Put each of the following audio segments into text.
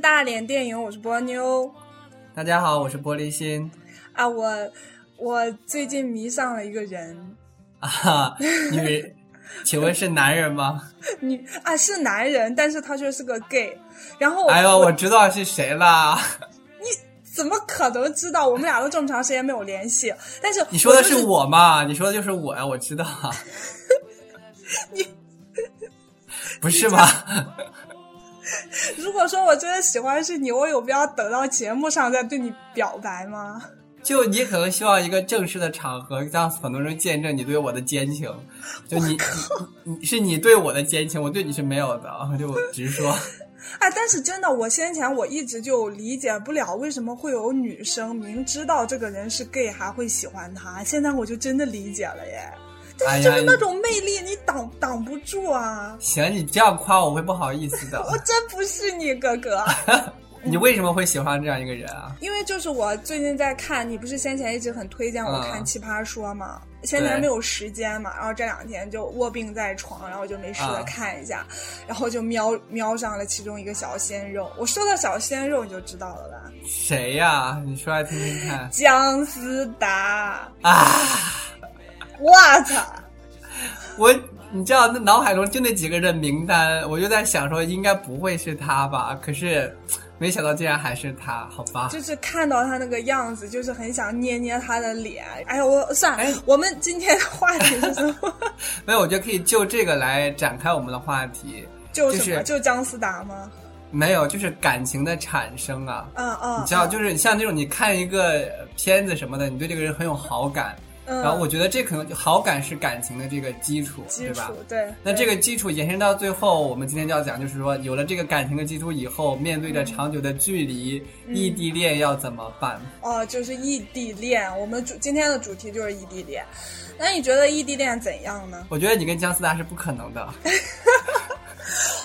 大连电影，我是波妞。大家好，我是玻璃心。啊，我我最近迷上了一个人。啊，女，请问是男人吗？女啊，是男人，但是他却是个 gay。然后，哎呦，我知道是谁了。你怎么可能知道？我们俩都这么长时间没有联系。但是你说的是我嘛？你说的就是我呀，我知道。你不是吧？如果说我真的喜欢是你，我有必要等到节目上再对你表白吗？就你可能希望一个正式的场合，让很多人见证你对我的奸情。就你，你是你对我的奸情，我对你是没有的。就直说。哎，但是真的，我先前我一直就理解不了，为什么会有女生明知道这个人是 gay 还会喜欢他。现在我就真的理解了耶。但是就是那种魅力，你挡挡不住啊！行，你这样夸我会不好意思的。我真不是你哥哥。你为什么会喜欢这样一个人啊？因为就是我最近在看，你不是先前一直很推荐我看《奇葩说》吗？先前没有时间嘛，然后这两天就卧病在床，然后就没事的看一下，然后就瞄瞄上了其中一个小鲜肉。我说到小鲜肉，你就知道了吧？谁呀？你说来听听看。姜思达啊！我操！我你知道那脑海中就那几个人名单，我就在想说应该不会是他吧？可是没想到竟然还是他，好吧？就是看到他那个样子，就是很想捏捏他的脸。哎呀，我算了，我们今天的话题是什么？没有，我觉得可以就这个来展开我们的话题。就什么？就姜思达吗？没有，就是感情的产生啊。嗯嗯。你知道，就是像那种你看一个片子什么的，你对这个人很有好感。然后我觉得这可能好感是感情的这个基础，对吧？对。那这个基础延伸到最后，我们今天就要讲，就是说有了这个感情的基础以后，面对着长久的距离，异地恋要怎么办？哦，就是异地恋。我们主今天的主题就是异地恋。那你觉得异地恋怎样呢？我觉得你跟姜思达是不可能的。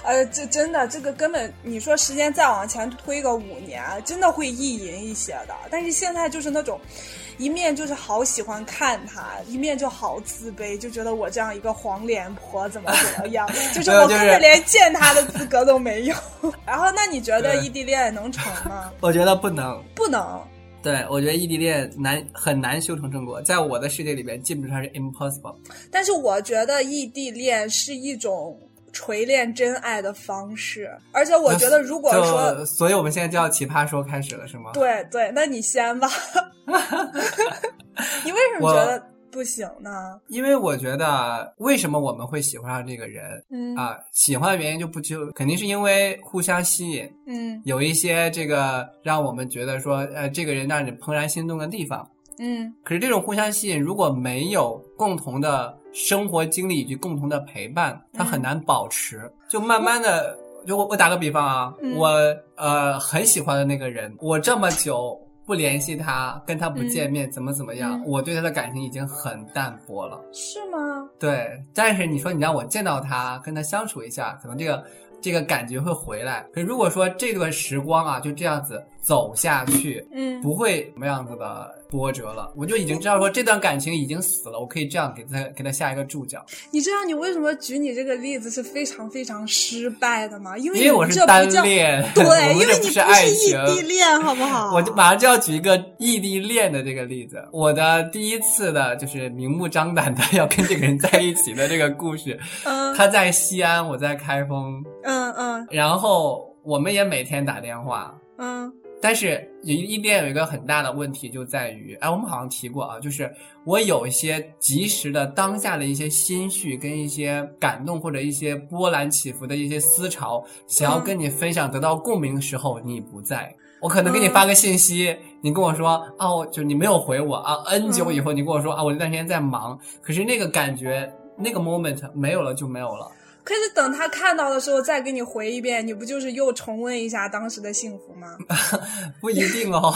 呃，这真的，这个根本你说时间再往前推个五年，真的会意淫一些的。但是现在就是那种。一面就是好喜欢看他，一面就好自卑，就觉得我这样一个黄脸婆怎么怎么样，就是我根本连见他的资格都没有。然后，那你觉得异地恋能成吗？我觉得不能，不能。对，我觉得异地恋难很难修成正果，在我的世界里边，基本上是 impossible。但是我觉得异地恋是一种。锤炼真爱的方式，而且我觉得，如果说，所以我们现在就要奇葩说开始了，是吗？对对，那你先吧。你为什么觉得不行呢？因为我觉得，为什么我们会喜欢上这个人？嗯啊，喜欢的原因就不就肯定是因为互相吸引。嗯，有一些这个让我们觉得说，呃，这个人让你怦然心动的地方。嗯，可是这种互相吸引，如果没有共同的生活经历以及共同的陪伴，它很难保持。就慢慢的，就我我打个比方啊，我呃很喜欢的那个人，我这么久不联系他，跟他不见面，怎么怎么样，我对他的感情已经很淡薄了。是吗？对，但是你说你让我见到他，跟他相处一下，可能这个。这个感觉会回来。可如果说这段时光啊就这样子走下去，嗯，不会什么样子的波折了。我就已经知道说这段感情已经死了，我可以这样给他给他下一个注脚。你知道你为什么举你这个例子是非常非常失败的吗？因为因为我是单恋，对，因为你不是爱异地恋，好不好？我就马上就要举一个异地恋的这个例子。我的第一次的就是明目张胆的 要跟这个人在一起的这个故事。嗯，他在西安，我在开封。嗯嗯，然后我们也每天打电话，嗯，但是异地恋有一个很大的问题就在于，哎，我们好像提过啊，就是我有一些及时的当下的一些心绪跟一些感动或者一些波澜起伏的一些思潮，想要跟你分享得到共鸣的时候，你不在，我可能给你发个信息，你跟我说啊，我就你没有回我啊，N 久以后你跟我说啊，我这段时间在忙，可是那个感觉那个 moment 没有了就没有了。可是等他看到的时候再给你回一遍，你不就是又重温一下当时的幸福吗？不一定哦，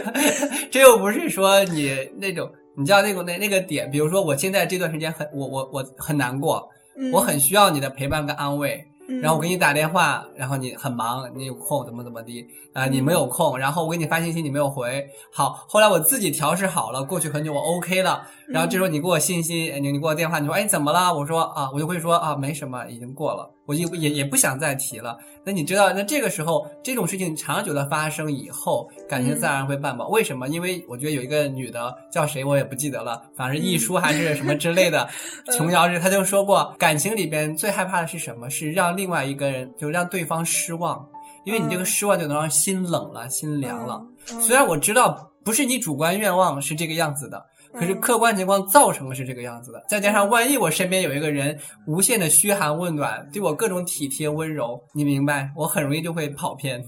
这又不是说你那种，你知道那种那那个点，比如说我现在这段时间很我我我很难过，我很需要你的陪伴跟安慰。然后我给你打电话，然后你很忙，你有空怎么怎么的啊？你没有空，然后我给你发信息，你没有回。好，后来我自己调试好了，过去很久我 OK 了。然后这时候你给我信息，你你给我电话，你说哎怎么了？我说啊，我就会说啊没什么，已经过了。我就也也不想再提了。那你知道，那这个时候这种事情长久的发生以后，感情自然会淡薄。为什么？因为我觉得有一个女的叫谁我也不记得了，反正一书还是什么之类的 琼瑶是，她就说过，感情里边最害怕的是什么？是让另外一个人就让对方失望，因为你这个失望就能让心冷了，心凉了。虽然我知道不是你主观愿望是这个样子的。可是客观情况造成的是这个样子的，再加上万一我身边有一个人无限的嘘寒问暖，对我各种体贴温柔，你明白，我很容易就会跑偏。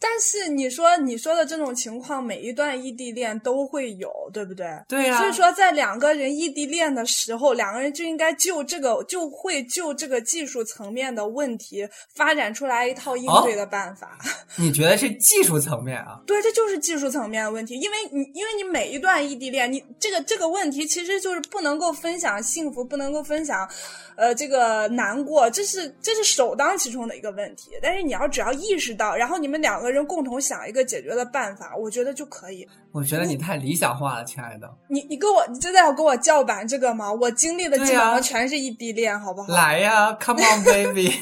但是你说你说的这种情况，每一段异地恋都会有，对不对？对呀。所以说，在两个人异地恋的时候，两个人就应该就这个就会就这个技术层面的问题发展出来一套应对的办法。你觉得是技术层面啊？对，这就是技术层面的问题，因为你因为你每一段异地恋，你这个这个问题其实就是不能够分享幸福，不能够分享，呃，这个难过，这是这是首当其冲的一个问题。但是你要只要意识到，然后你们两个。人共同想一个解决的办法，我觉得就可以。我觉得你太理想化了，亲爱的。你你跟我，你真的要跟我叫板这个吗？我经历的基本上全是异地恋，好不好？来呀，Come on baby，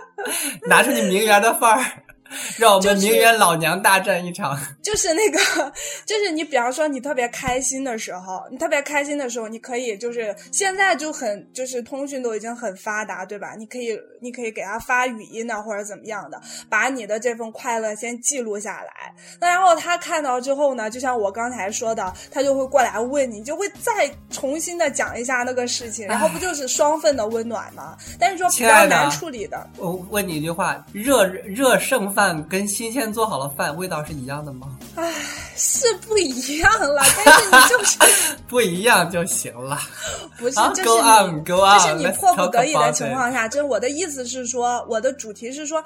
拿出你名媛的范儿。让我们名媛老娘大战一场，就是那个，就是你，比方说你特别开心的时候，你特别开心的时候，你可以就是现在就很就是通讯都已经很发达，对吧？你可以你可以给他发语音呢，或者怎么样的，把你的这份快乐先记录下来。那然后他看到之后呢，就像我刚才说的，他就会过来问你，就会再重新的讲一下那个事情，然后不就是双份的温暖吗？但是说比较难处理的，我问你一句话：热热剩饭。饭跟新鲜做好了饭味道是一样的吗？唉，是不一样了，但是你就是 不一样就行了。不是，这是你，这是你迫不得已的情况下。就是我的意思是说，我的主题是说，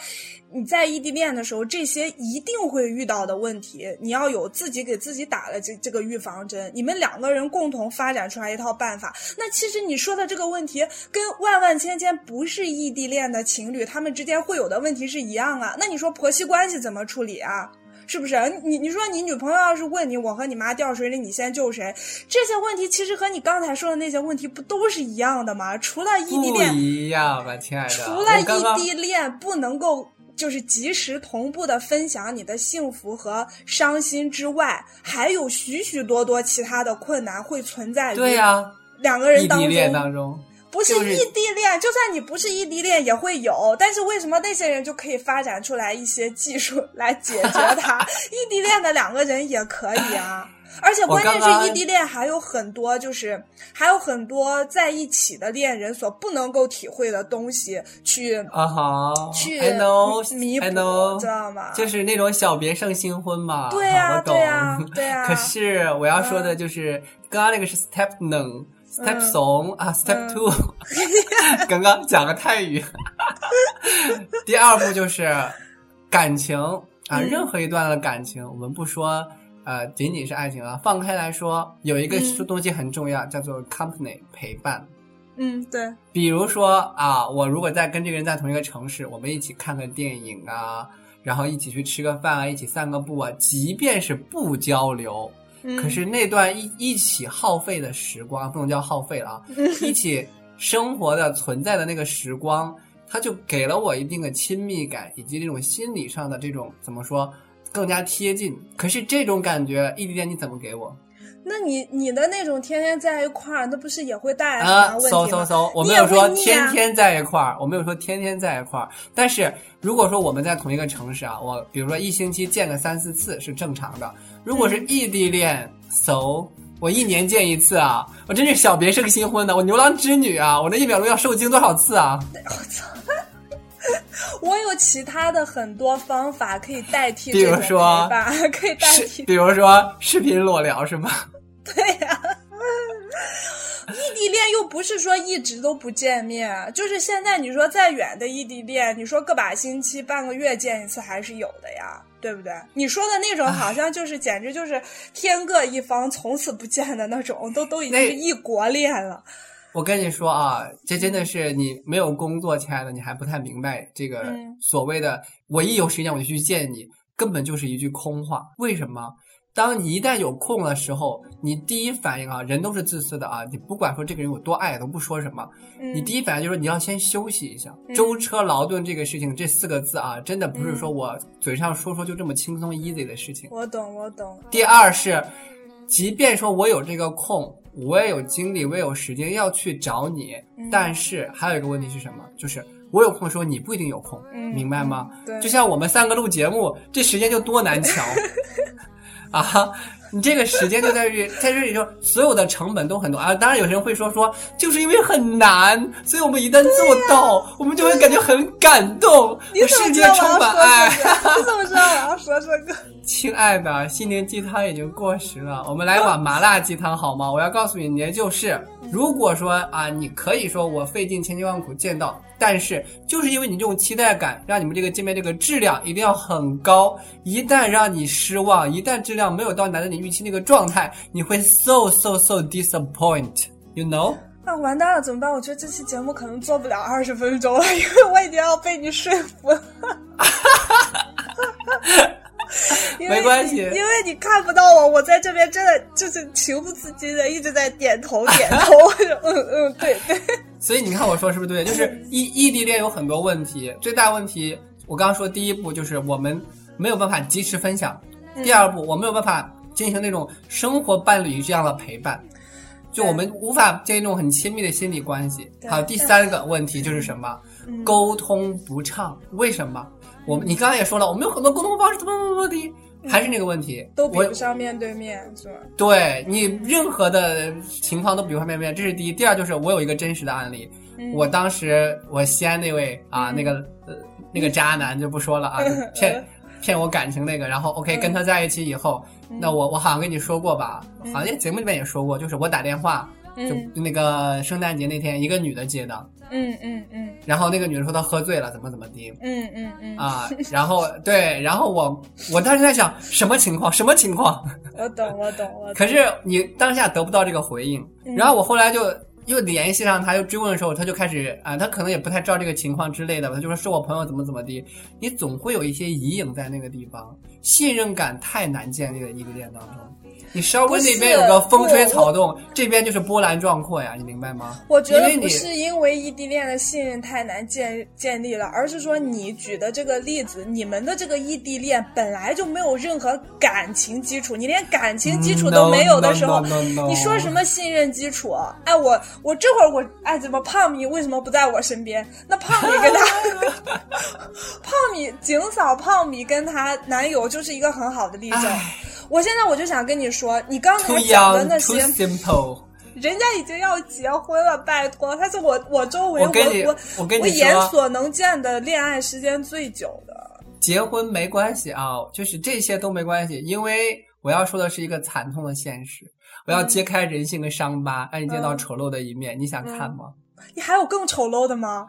你在异地恋的时候，这些一定会遇到的问题，你要有自己给自己打了这这个预防针。你们两个人共同发展出来一套办法。那其实你说的这个问题，跟万万千千不是异地恋的情侣他们之间会有的问题是一样啊。那你说婆。媳关系怎么处理啊？是不是？你你说你女朋友要是问你，我和你妈掉水里，你先救谁？这些问题其实和你刚才说的那些问题不都是一样的吗？除了异地恋不一样吧，亲爱的。除了异地恋不能够就是及时同步的分享你的幸福和伤心之外，还有许许多多其他的困难会存在于对呀两个人当中。不是异地恋，就算你不是异地恋也会有。但是为什么那些人就可以发展出来一些技术来解决它？异地恋的两个人也可以啊。而且关键是异地恋还有很多，就是还有很多在一起的恋人所不能够体会的东西，去啊哈，去弥补，知道吗？就是那种小别胜新婚嘛。对呀，对呀，对呀。可是我要说的就是，刚刚那个是 step one。Step song 啊，Step two，刚刚讲了泰语。第二步就是感情啊，任何一段的感情，我们不说呃，仅仅是爱情啊，放开来说，有一个东西很重要，叫做 company 陪伴。嗯，对。比如说啊，我如果在跟这个人在同一个城市，我们一起看个电影啊，然后一起去吃个饭啊，一起散个步啊，即便是不交流。可是那段一一起耗费的时光，不能叫耗费了啊！一起生活的存在的那个时光，它就给了我一定的亲密感，以及这种心理上的这种怎么说更加贴近。可是这种感觉，异地恋你怎么给我？那你你的那种天天在一块儿，那不是也会带来什么问题吗？搜搜搜，我没有说天天在一块儿，我没有说天天在一块儿。但是如果说我们在同一个城市啊，我比如说一星期见个三四次是正常的。如果是异地恋，so 我一年见一次啊，我真是小别胜新婚的，我牛郎织女啊，我那一秒钟要受精多少次啊？我操！我有其他的很多方法可以代替，比如说，可以代替，比如说视频裸聊是吗？对呀。异地恋又不是说一直都不见面，就是现在你说再远的异地恋，你说个把星期、半个月见一次还是有的呀，对不对？你说的那种好像就是简直就是天各一方，从此不见的那种，都都已经是异国恋了。我跟你说啊，这真的是你没有工作，亲爱的，你还不太明白这个所谓的“我一有时间我就去见你”，根本就是一句空话。为什么？当你一旦有空的时候，你第一反应啊，人都是自私的啊，你不管说这个人有多爱，都不说什么，嗯你第一反应就是你要先休息一下。嗯舟车劳顿这个事情，这四个字啊，真的不是说我嘴上说说就这么轻松 easy 的事情。我懂，我懂。第二是，即便说我有这个空，我也有精力，我也有时间要去找你，嗯但是还有一个问题是什么？就是我有空的时候，你不一定有空，嗯明白吗？对，就像我们三个录节目，这时间就多难 瞧啊！你这个时间就在于在这里就，所有的成本都很多啊。当然，有些人会说说，就是因为很难，所以我们一旦做到，我们就会感觉很感动，世界充满爱。这个？你怎么知道我要说这个？亲爱的，心灵鸡汤已经过时了，我们来碗麻辣鸡汤好吗？我要告诉你，你就是，如果说啊，你可以说我费尽千辛万苦见到，但是就是因为你这种期待感，让你们这个见面这个质量一定要很高。一旦让你失望，一旦质量没有到达你预期那个状态，你会 so so so disappoint，you know？啊，完蛋了，怎么办？我觉得这期节目可能做不了二十分钟了，因为我已经要被你说服了。没关系因为你看不到我，我在这边真的就是情不自禁的一直在点头点头，我 就嗯嗯，对对，所以你看我说是不是对？就是异异地恋有很多问题，最大问题我刚刚说第一步就是我们没有办法及时分享，嗯第二步我没有办法进行那种生活伴侣这样的陪伴，就我们无法建立那种很亲密的心理关系。对还有第三个问题就是什么？嗯沟通不畅，为什么？我们你刚刚也说了，我们有很多沟通方式，怎么怎么怎么的，还是那个问题，都比我不上面对面，是吧？对你任何的情况都比不上面对面，这是第一。第二就是我有一个真实的案例，嗯我当时我西安那位啊，嗯那个呃那个渣男就不说了啊，就骗骗我感情那个，然后 OK 嗯跟他在一起以后，那我我好像跟你说过吧，好像节目里面也说过，就是我打电话，就嗯那个圣诞节那天一个女的接的，嗯嗯嗯然后那个女的说她喝醉了，怎么怎么的。嗯嗯嗯，啊，然后对，然后我我当时在想什么情况，什么情况？我懂我懂我懂。可是你当下得不到这个回应，嗯然后我后来就又联系上他，又追问的时候，他就开始啊，他可能也不太知道这个情况之类的吧，他就说是我朋友怎么怎么地，你总会有一些疑影在那个地方，信任感太难建立了异地恋当中。你稍微那边有个风吹草动，这边就是波澜壮阔呀，你明白吗？我觉得不是因为异地恋的信任太难建建立了，而是说你举的这个例子，你们的这个异地恋本来就没有任何感情基础，你连感情基础都没有的时候 No, no, no, no, no. 你说什么信任基础？哎，我我这会儿我哎，怎么胖米为什么不在我身边？那胖米跟他 胖米景嫂胖米跟她男友就是一个很好的例证。唉我现在我就想跟你说，你刚才讲的那 too 些。simple。人家已经要结婚了，拜托，他是我我周围我跟你我我跟你我眼所能见的恋爱时间最久的。结婚没关系啊，就是这些都没关系，因为我要说的是一个惨痛的现实，我要揭开人性的伤疤，让你见到嗯丑陋的一面。你想看吗？你还有更丑陋的吗？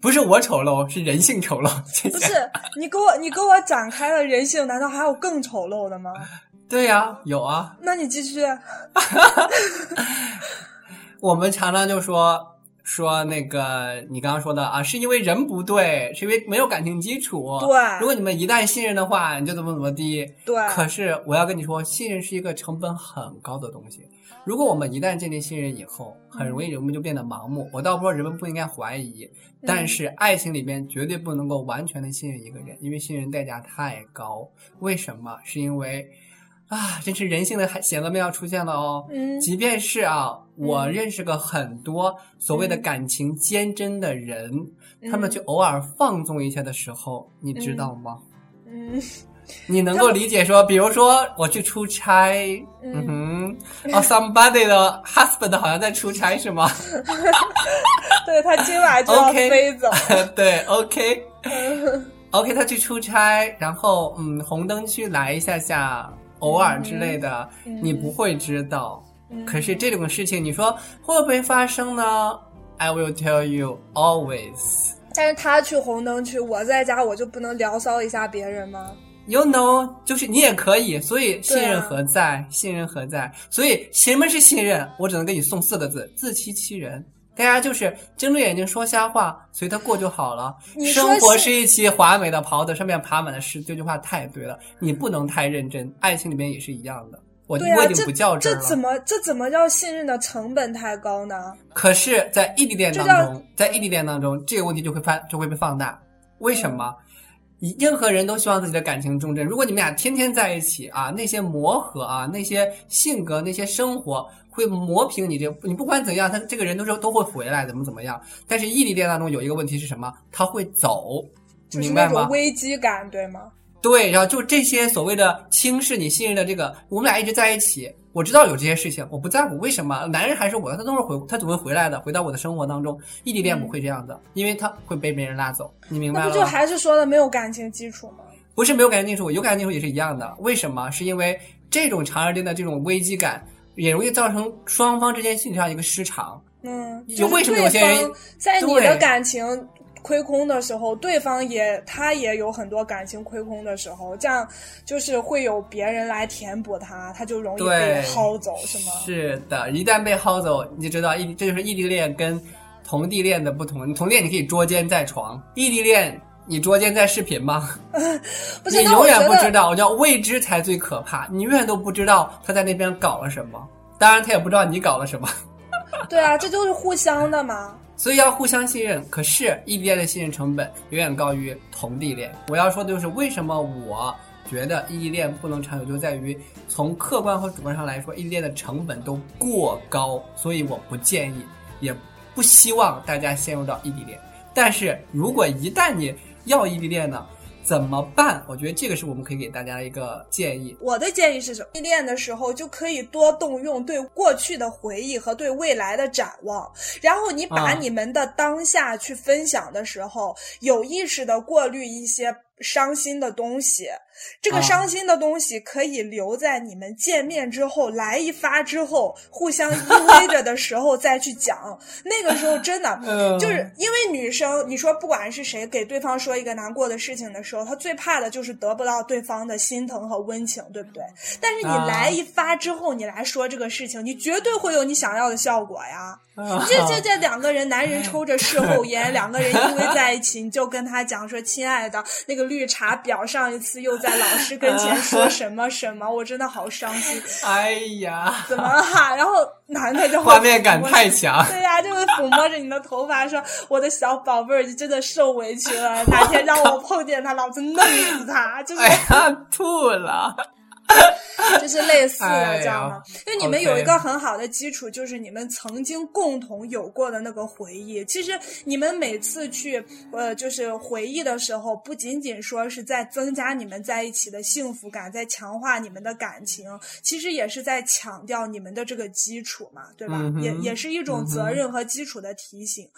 不是我丑陋，是人性丑陋。谢谢。不是，你给我你给我展开了人性，难道还有更丑陋的吗？对呀、有啊。那你继续。我们常常就说说那个你刚刚说的啊，是因为人不对，是因为没有感情基础。对如果你们一旦信任的话，你就怎么怎么地。对，可是我要跟你说，信任是一个成本很高的东西。如果我们一旦建立信任以后，很容易人们就变得盲目。我倒不说人们不应该怀疑，但是爱情里边绝对不能够完全的信任一个人，因为信任代价太高。为什么？是因为啊，真是人性的险恶面要出现了哦。嗯即便是啊，我嗯认识个很多所谓的感情坚贞的人，他们嗯就偶尔放纵一下的时候，你知道吗？嗯你能够理解说，比如说我去出差，嗯哼，哦，somebody 的 husband 好像在出差是吗 对他今晚就要飞走。对，OK。OK，他去出差，然后嗯，红灯区来一下下，偶尔之类的，嗯你不会知道。嗯可是这种事情，你说会不会发生呢？I will tell you always. 但是他去红灯区，我在家我就不能聊骚一下别人吗？You know，就是你也可以，所以信任何在？信任何在？所以什么是信任？我只能给你送四个字：自欺欺人。大家就是睁着眼睛说瞎话，随他过就好了。生活是是一期华美的袍子，上面爬满了虱。这句话太对了，你不能太认真。爱情里面也是一样的。我、对啊我已经不较真了。这怎么这怎么叫信任的成本太高呢？可是，在异地恋当中，在异地恋当中，这个问题就会发就会被放大。为什么？你任何人都希望自己的感情忠贞。如果你们俩天天在一起啊，那些磨合啊，那些性格，那些生活会磨平你这。你不管怎样，他这个人都是都会回来，怎么怎么样。但是异地恋当中有一个问题是什么？他会走，就是明白吗？危机感，对吗？对，然后就这些所谓的轻视你信任的这个，我们俩一直在一起，我知道有这些事情，我不在乎，为什么？男人还是我，他总是回，他总会回来的，回到我的生活当中。异地恋不会这样的，因为他会被别人拉走，你明白吗不就？还是说的没有感情基础吗？不是没有感情基础，有感情基础也是一样的。为什么？是因为这种长时间的这种危机感，也容易造成双方之间心理上一个失常。嗯，就为什么有些人在你的感情亏空的时候，对方也他也有很多感情亏空的时候，这样就是会有别人来填补他，他就容易被薅走，是吗？是的，一旦被薅走，你就知道异，这就是异地恋跟同地恋的不同。你同地恋你可以捉奸在床，异地恋你捉奸在视频吗？不是，你永远不知道，叫未知才最可怕。你永远都不知道他在那边搞了什么，当然他也不知道你搞了什么，对啊，这就是互相的嘛。所以要互相信任。可是异地恋的信任成本远远高于同地恋。我要说的就是为什么我觉得异地恋不能长久，就在于从客观和主观上来说，异地恋的成本都过高，所以我不建议，也不希望大家陷入到异地恋。但是如果一旦你要异地恋呢，怎么办？我觉得这个是我们可以给大家一个建议。我的建议是什么？异地恋的时候就可以多动用对过去的回忆和对未来的展望，然后你把啊你们的当下去分享的时候，有意识的过滤一些伤心的东西。这个啊伤心的东西可以留在你们见面之后来一发之后，互相依偎着的时候再去讲。那个时候真的 嗯就是因为女生，你说不管是谁给对方说一个难过的事情的时候，她最怕的就是得不到对方的心疼和温情，对不对？但是你啊来一发之后，你来说这个事情，你绝对会有你想要的效果呀。啊这这这两个人，男人抽着事后 烟，两个人依偎在一起，你就跟他讲说：“亲爱的，那个绿茶婊上一次又在老师跟前说 什么什么，我真的好伤心，哎呀，怎么哈？” 然后男的就会画面感太强。对呀、就会抚摸着你的头发说：“我的小宝贝儿，你真的受委屈了，哪天让我碰见他，老子弄死他。”就是哎呀，吐了！就是类似的，知道吗？因为你们有一个很好的基础，就是你们曾经共同有过的那个回忆。其实你们每次去呃，就是回忆的时候，不仅仅说是在增加你们在一起的幸福感，在强化你们的感情，其实也是在强调你们的这个基础嘛，对吧？嗯也也是一种责任和基础的提醒。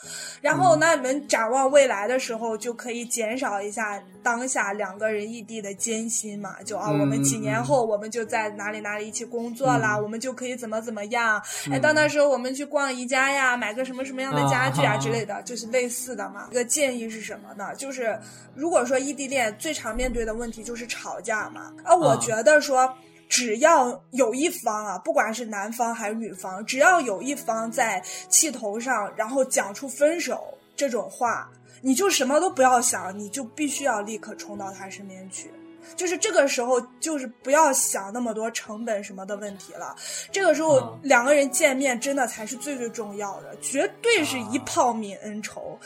然后，那你们展望未来的时候，就可以减少一下当下两个人异地的艰辛嘛。就啊，嗯我们几年后我们就在哪里哪里一起工作啦，嗯我们就可以怎么怎么样。哎，到那时候我们去逛宜家呀，买个什么什么样的家具啊啊之类的，就是类似的嘛。一个建议是什么呢？就是如果说异地恋最常面对的问题就是吵架嘛，啊，我啊觉得说。只要有一方啊，不管是男方还是女方，只要有一方在气头上，然后讲出分手这种话，你就什么都不要想，你就必须要立刻冲到他身边去。就是这个时候，就是不要想那么多成本什么的问题了。这个时候，嗯两个人见面真的才是最最重要的，绝对是一炮泯恩仇。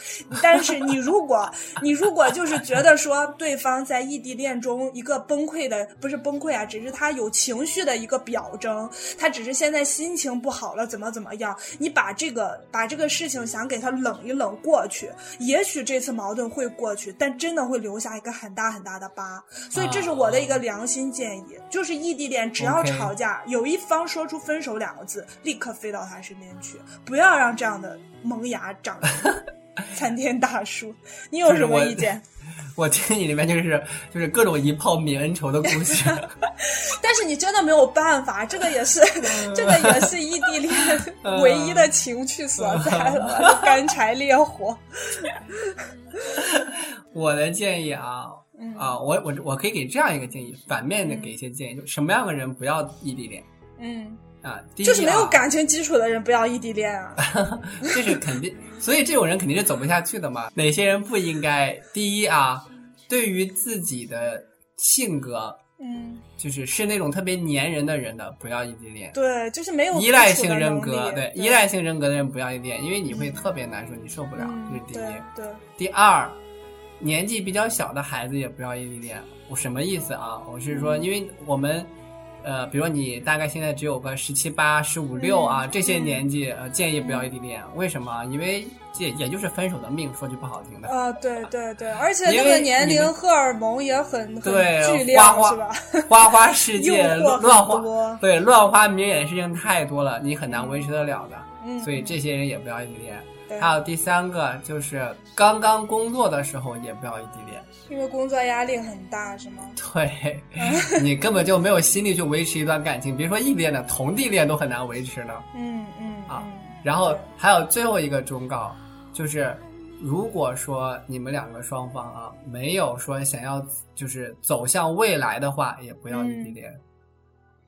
但是你如果你如果就是觉得说对方在异地恋中一个崩溃的，不是崩溃啊，只是他有情绪的一个表征，他只是现在心情不好了，怎么怎么样，你把这个把这个事情想给他冷一冷过去，也许这次矛盾会过去，但真的会留下一个很大很大的疤。所以这是我的一个良心建议，就是异地恋只要吵架有一方说出分手两个字，立刻飞到他身边去，不要让这样的萌芽长成 参天大树。你有什么意见？我 听你里面就是就是各种一炮泯恩仇的故事。但是你真的没有办法，这个也是，这个也是异地恋唯一的情趣所在了，干柴烈火。我的建议啊嗯啊，我我我可以给这样一个建议，反面的给一些建议，就什么样的人不要异地恋？嗯啊，就是没有啊感情基础的人不要异地恋啊。这是肯定，所以这种人肯定是走不下去的嘛。哪些人不应该？第一啊，对于自己的性格，嗯，就是是那种特别粘人的人的，不要异地恋。对，就是没有依赖性人格，力对依赖性人格的人不要异地恋，因为你会特别难受，你受不了，嗯这是第一。对对，第二，年纪比较小的孩子也不要异地恋。我什么意思啊？我是说，因为我们。呃，比如说你大概现在只有个十七八、十五六啊，嗯这些年纪，呃，建议不要异地恋。为什么？因为这也就是分手的命，说句不好听的。啊，对对对，而且因为那个年龄荷尔蒙也很很对剧烈，啊花花是吧？花花世界 乱花，对乱花迷眼的事情太多了，你很难维持得了的。嗯，所以这些人也不要异地恋。对还有第三个就是刚刚工作的时候也不要异地恋，因为工作压力很大，是吗？对你根本就没有心力去维持一段感情，别说异地恋了，同地恋都很难维持呢。嗯嗯啊嗯然后还有最后一个忠告，就是如果说你们两个双方啊没有说想要就是走向未来的话，也不要异地恋。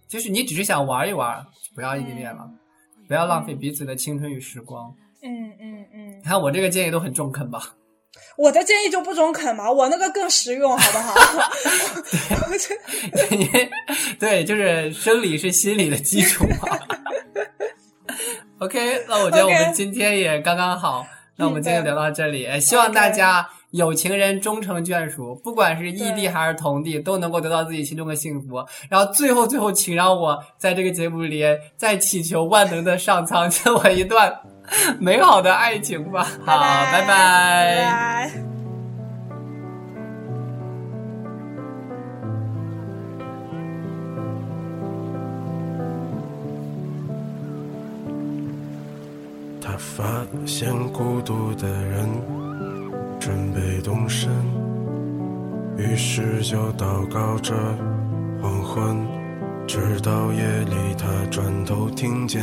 就是你只是想玩一玩，就不要异地恋了，不要浪费彼此的青春与时光。嗯嗯嗯你，看我这个建议都很中肯吧？我的建议就不中肯嘛，我那个更实用，好不好？因为 对，就是生理是心理的基础嘛。OK，那我觉得我们今天也刚刚好。那我们嗯今天对聊到这里，哎希望大家有情人终成眷属，不管是异地还是同地，都能够得到自己心中的幸福。然后最后最后，请让我在这个节目里再祈求万能的上苍赐我一段 美好的爱情吧。好，拜拜拜拜。他发现孤独的人准备动身，于是就祷告着黄昏，直到夜里他转头听见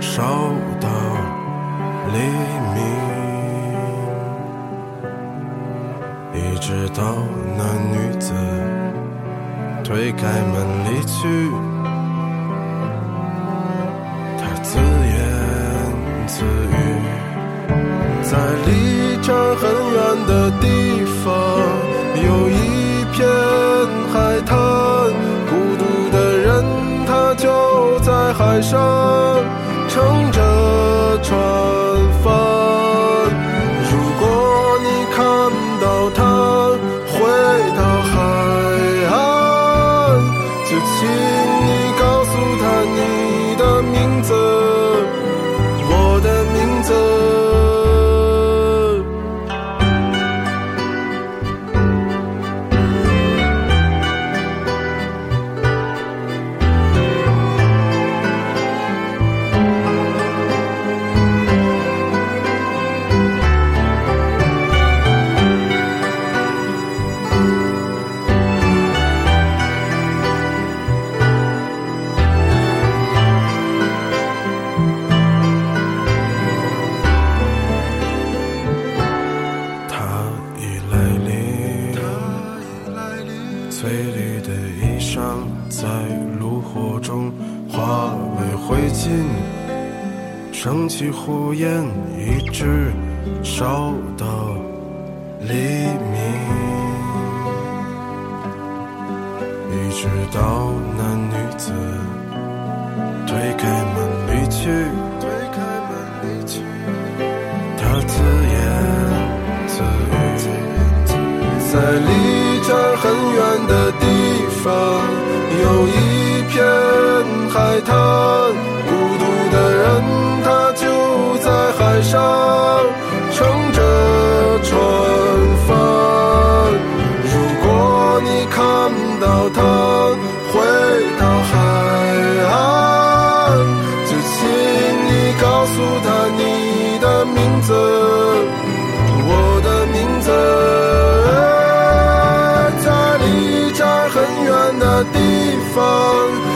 烧到黎明，一直到那女子推开门离去。他自言自语，在离这很远的着火焰，一直烧到黎明，一直到那女子推开门离去，推开门离去。他自言自语，在离这儿很远的地方，有一片海滩，的地方。